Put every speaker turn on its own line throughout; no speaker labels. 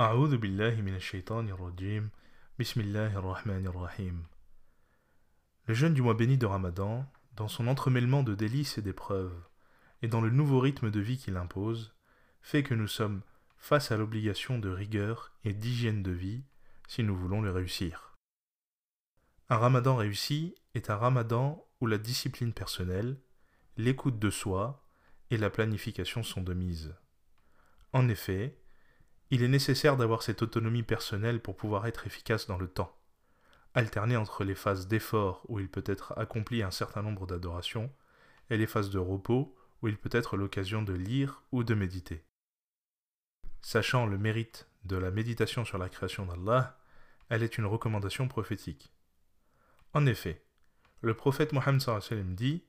أعوذ بالله من الشيطان الرجيم بسم الله الرحمن الرحيم Le jeûne du mois béni de Ramadan, dans son entremêlement de délices et d'épreuves, et dans le nouveau rythme de vie qu'il impose, fait que nous sommes face à l'obligation de rigueur et d'hygiène de vie si nous voulons le réussir. Un ramadan réussi est un ramadan où la discipline personnelle, l'écoute de soi et la planification sont de mise. En effet, il est nécessaire d'avoir cette autonomie personnelle pour pouvoir être efficace dans le temps, alterner entre les phases d'effort où il peut être accompli un certain nombre d'adorations et les phases de repos où il peut être l'occasion de lire ou de méditer. Sachant le mérite de la méditation sur la création d'Allah, elle est une recommandation prophétique. En effet, le prophète Mohammed dit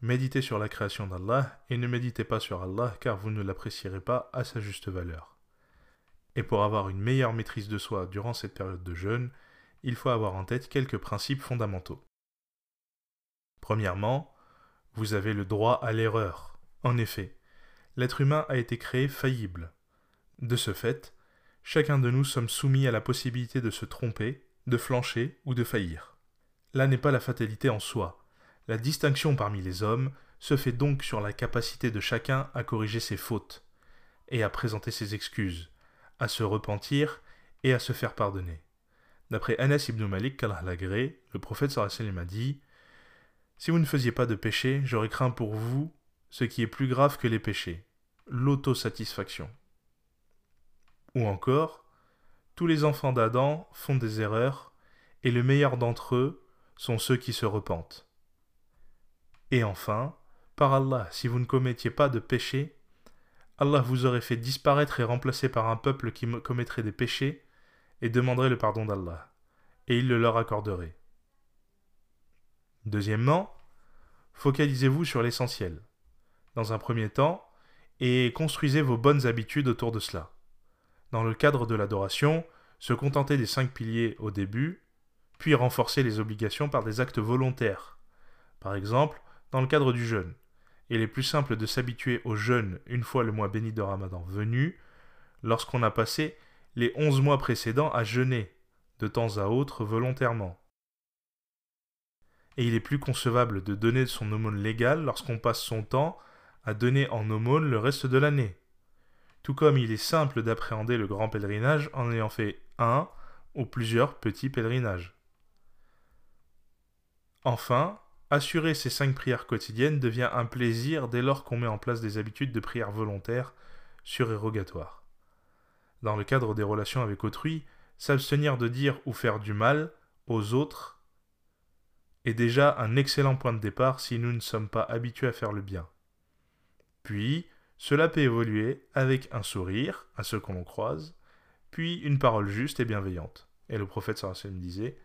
Méditez sur la création d'Allah et ne méditez pas sur Allah car vous ne l'apprécierez pas à sa juste valeur. Et pour avoir une meilleure maîtrise de soi durant cette période de jeûne, il faut avoir en tête quelques principes fondamentaux. Premièrement, vous avez le droit à l'erreur. En effet, l'être humain a été créé faillible. De ce fait, chacun de nous sommes soumis à la possibilité de se tromper, de flancher ou de faillir. Là n'est pas la fatalité en soi. La distinction parmi les hommes se fait donc sur la capacité de chacun à corriger ses fautes et à présenter ses excuses, à se repentir et à se faire pardonner. D'après Anas ibn Malik le prophète sallallahu a dit Si vous ne faisiez pas de péché, j'aurais craint pour vous ce qui est plus grave que les péchés, l'autosatisfaction. Ou encore, tous les enfants d'Adam font des erreurs, et le meilleur d'entre eux sont ceux qui se repentent. Et enfin, par Allah, si vous ne commettiez pas de péché, Allah vous aurait fait disparaître et remplacer par un peuple qui commettrait des péchés et demanderait le pardon d'Allah, et il le leur accorderait. Deuxièmement, focalisez-vous sur l'essentiel, dans un premier temps, et construisez vos bonnes habitudes autour de cela. Dans le cadre de l'adoration, se contenter des cinq piliers au début, puis renforcer les obligations par des actes volontaires. Par exemple, dans le cadre du jeûne, il est plus simple de s'habituer au jeûne une fois le mois béni de Ramadan venu, lorsqu'on a passé les onze mois précédents à jeûner, de temps à autre volontairement. Et il est plus concevable de donner son aumône légale lorsqu'on passe son temps à donner en aumône le reste de l'année. Tout comme il est simple d'appréhender le grand pèlerinage en ayant fait un ou plusieurs petits pèlerinages. Enfin, Assurer ces cinq prières quotidiennes devient un plaisir dès lors qu'on met en place des habitudes de prière volontaires surérogatoires. Dans le cadre des relations avec autrui, s'abstenir de dire ou faire du mal aux autres est déjà un excellent point de départ si nous ne sommes pas habitués à faire le bien. Puis, cela peut évoluer avec un sourire à ceux qu'on croise, puis une parole juste et bienveillante. Et le prophète sallallahu disait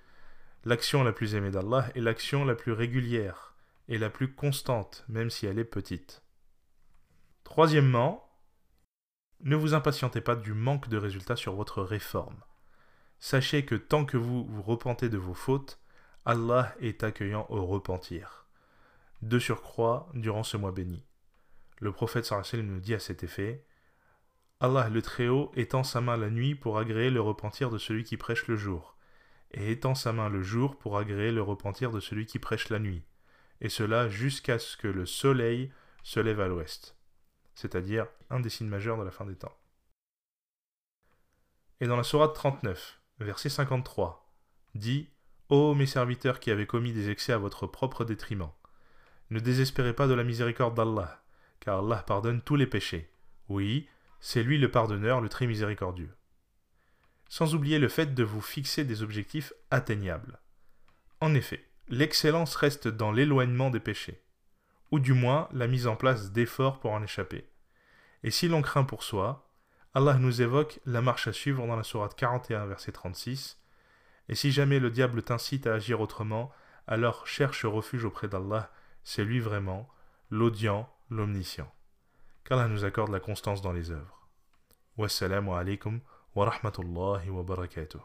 L'action la plus aimée d'Allah est l'action la plus régulière et la plus constante, même si elle est petite. Troisièmement, ne vous impatientez pas du manque de résultats sur votre réforme. Sachez que tant que vous vous repentez de vos fautes, Allah est accueillant au repentir. De surcroît, durant ce mois béni. Le prophète sallallahu nous dit à cet effet Allah le Très-Haut étend sa main la nuit pour agréer le repentir de celui qui prêche le jour et étend sa main le jour pour agréer le repentir de celui qui prêche la nuit, et cela jusqu'à ce que le soleil se lève à l'ouest, c'est-à-dire un des signes majeurs de la fin des temps. Et dans la Sourate 39, verset 53, dit Ô mes serviteurs qui avez commis des excès à votre propre détriment, ne désespérez pas de la miséricorde d'Allah, car Allah pardonne tous les péchés. Oui, c'est lui le pardonneur, le très miséricordieux sans oublier le fait de vous fixer des objectifs atteignables. En effet, l'excellence reste dans l'éloignement des péchés, ou du moins la mise en place d'efforts pour en échapper. Et si l'on craint pour soi, Allah nous évoque la marche à suivre dans la sourate 41, verset 36, et si jamais le diable t'incite à agir autrement, alors cherche refuge auprès d'Allah, c'est lui vraiment, l'audient, l'omniscient. Qu'Allah nous accorde la constance dans les œuvres. Wassalamu alaikum ورحمة الله وبركاته.